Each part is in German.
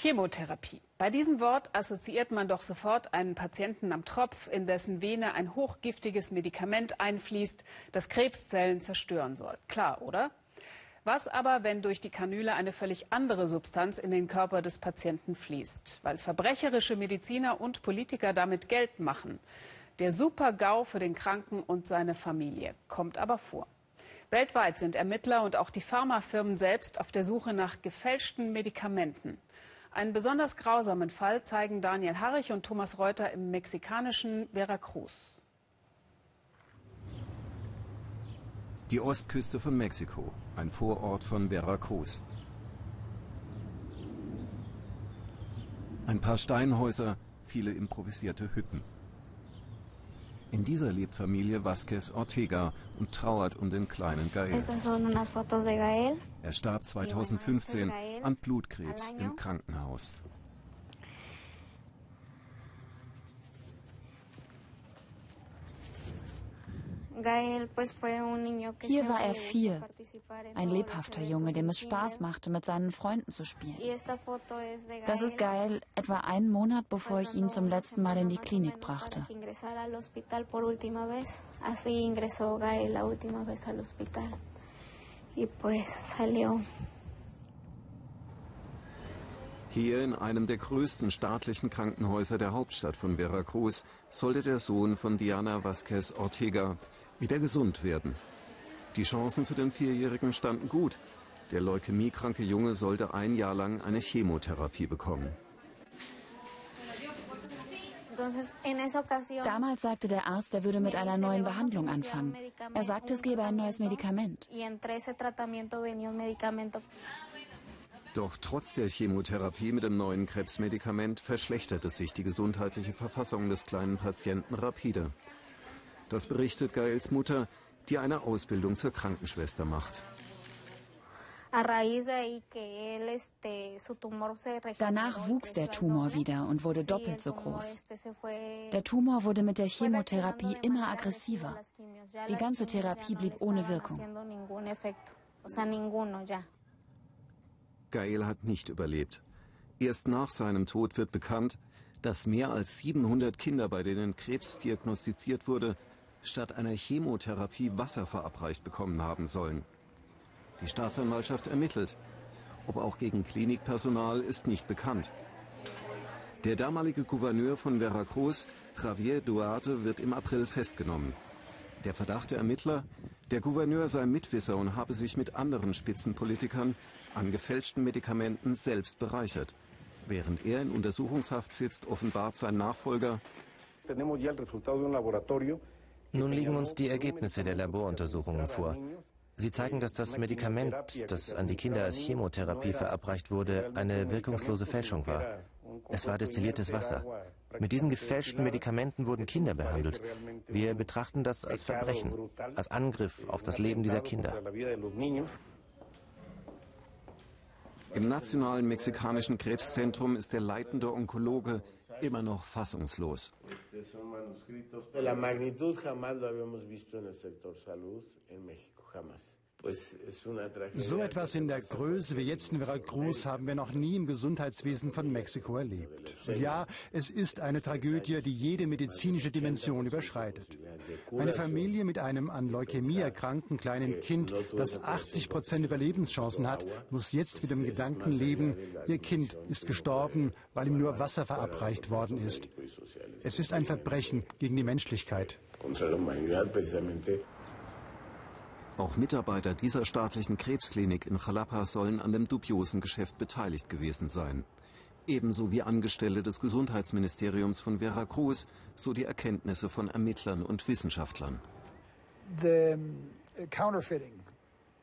Chemotherapie. Bei diesem Wort assoziiert man doch sofort einen Patienten am Tropf, in dessen Vene ein hochgiftiges Medikament einfließt, das Krebszellen zerstören soll. Klar, oder? Was aber, wenn durch die Kanüle eine völlig andere Substanz in den Körper des Patienten fließt? Weil verbrecherische Mediziner und Politiker damit Geld machen. Der Super-GAU für den Kranken und seine Familie kommt aber vor. Weltweit sind Ermittler und auch die Pharmafirmen selbst auf der Suche nach gefälschten Medikamenten. Einen besonders grausamen Fall zeigen Daniel Harrich und Thomas Reuter im mexikanischen Veracruz. Die Ostküste von Mexiko, ein Vorort von Veracruz. Ein paar Steinhäuser, viele improvisierte Hütten. In dieser lebt Familie Vasquez Ortega und trauert um den kleinen Gael. Er starb 2015 an Blutkrebs im Krankenhaus. Hier war er vier, ein lebhafter Junge, dem es Spaß machte, mit seinen Freunden zu spielen. Das ist Gael, etwa einen Monat bevor ich ihn zum letzten Mal in die Klinik brachte. Hier in einem der größten staatlichen Krankenhäuser der Hauptstadt von Veracruz sollte der Sohn von Diana Vasquez Ortega wieder gesund werden. Die Chancen für den Vierjährigen standen gut. Der leukämiekranke Junge sollte ein Jahr lang eine Chemotherapie bekommen. Damals sagte der Arzt, er würde mit einer neuen Behandlung anfangen. Er sagte, es gebe ein neues Medikament. Doch trotz der Chemotherapie mit dem neuen Krebsmedikament verschlechterte sich die gesundheitliche Verfassung des kleinen Patienten rapide. Das berichtet Gaels Mutter, die eine Ausbildung zur Krankenschwester macht. Danach wuchs der Tumor wieder und wurde doppelt so groß. Der Tumor wurde mit der Chemotherapie immer aggressiver. Die ganze Therapie blieb ohne Wirkung. Gael hat nicht überlebt. Erst nach seinem Tod wird bekannt, dass mehr als 700 Kinder, bei denen Krebs diagnostiziert wurde, statt einer Chemotherapie Wasser verabreicht bekommen haben sollen. Die Staatsanwaltschaft ermittelt. Ob auch gegen Klinikpersonal ist nicht bekannt. Der damalige Gouverneur von Veracruz, Javier Duarte, wird im April festgenommen. Der Verdacht der Ermittler, der Gouverneur sei Mitwisser und habe sich mit anderen Spitzenpolitikern an gefälschten Medikamenten selbst bereichert. Während er in Untersuchungshaft sitzt, offenbart sein Nachfolger, nun liegen uns die Ergebnisse der Laboruntersuchungen vor. Sie zeigen, dass das Medikament, das an die Kinder als Chemotherapie verabreicht wurde, eine wirkungslose Fälschung war. Es war destilliertes Wasser. Mit diesen gefälschten Medikamenten wurden Kinder behandelt. Wir betrachten das als Verbrechen, als Angriff auf das Leben dieser Kinder. Im Nationalen Mexikanischen Krebszentrum ist der leitende Onkologe immer noch fassungslos. So etwas in der Größe wie jetzt in Veracruz haben wir noch nie im Gesundheitswesen von Mexiko erlebt. Und ja, es ist eine Tragödie, die jede medizinische Dimension überschreitet. Eine Familie mit einem an Leukämie erkrankten kleinen Kind, das 80 Prozent Überlebenschancen hat, muss jetzt mit dem Gedanken leben, ihr Kind ist gestorben, weil ihm nur Wasser verabreicht worden ist. Es ist ein Verbrechen gegen die Menschlichkeit. Auch Mitarbeiter dieser staatlichen Krebsklinik in Jalapa sollen an dem dubiosen Geschäft beteiligt gewesen sein. Ebenso wie Angestellte des Gesundheitsministeriums von Veracruz, so die Erkenntnisse von Ermittlern und Wissenschaftlern. The counterfeiting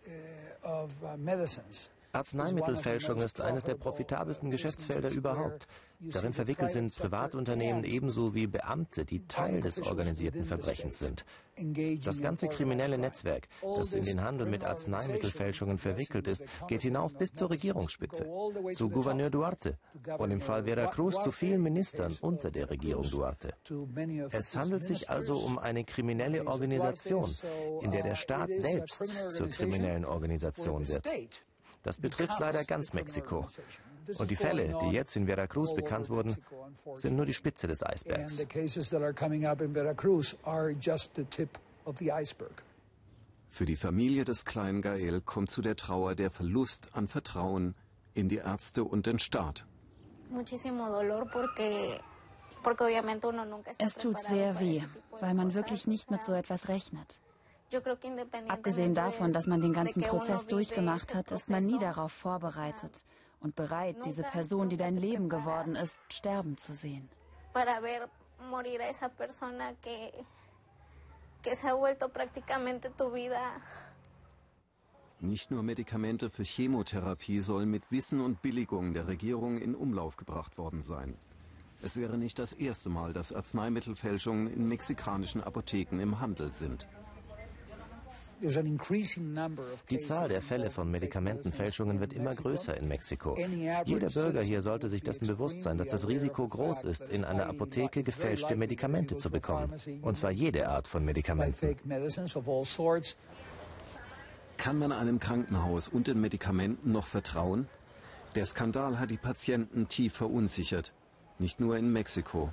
uh, of uh, medicines Arzneimittelfälschung ist eines der profitabelsten Geschäftsfelder überhaupt. Darin verwickelt sind Privatunternehmen ebenso wie Beamte, die Teil des organisierten Verbrechens sind. Das ganze kriminelle Netzwerk, das in den Handel mit Arzneimittelfälschungen verwickelt ist, geht hinauf bis zur Regierungsspitze, zu Gouverneur Duarte und im Fall Veracruz zu vielen Ministern unter der Regierung Duarte. Es handelt sich also um eine kriminelle Organisation, in der der Staat selbst zur kriminellen Organisation wird. Das betrifft leider ganz Mexiko. Und die Fälle, die jetzt in Veracruz bekannt wurden, sind nur die Spitze des Eisbergs. Für die Familie des kleinen Gael kommt zu der Trauer der Verlust an Vertrauen in die Ärzte und den Staat. Es tut sehr weh, weil man wirklich nicht mit so etwas rechnet. Abgesehen davon, dass man den ganzen Prozess durchgemacht hat, ist man nie darauf vorbereitet und bereit, diese Person, die dein Leben geworden ist, sterben zu sehen. Nicht nur Medikamente für Chemotherapie sollen mit Wissen und Billigung der Regierung in Umlauf gebracht worden sein. Es wäre nicht das erste Mal, dass Arzneimittelfälschungen in mexikanischen Apotheken im Handel sind. Die Zahl der Fälle von Medikamentenfälschungen wird immer größer in Mexiko. Jeder Bürger hier sollte sich dessen bewusst sein, dass das Risiko groß ist, in einer Apotheke gefälschte Medikamente zu bekommen. Und zwar jede Art von Medikamenten. Kann man einem Krankenhaus und den Medikamenten noch vertrauen? Der Skandal hat die Patienten tief verunsichert. Nicht nur in Mexiko.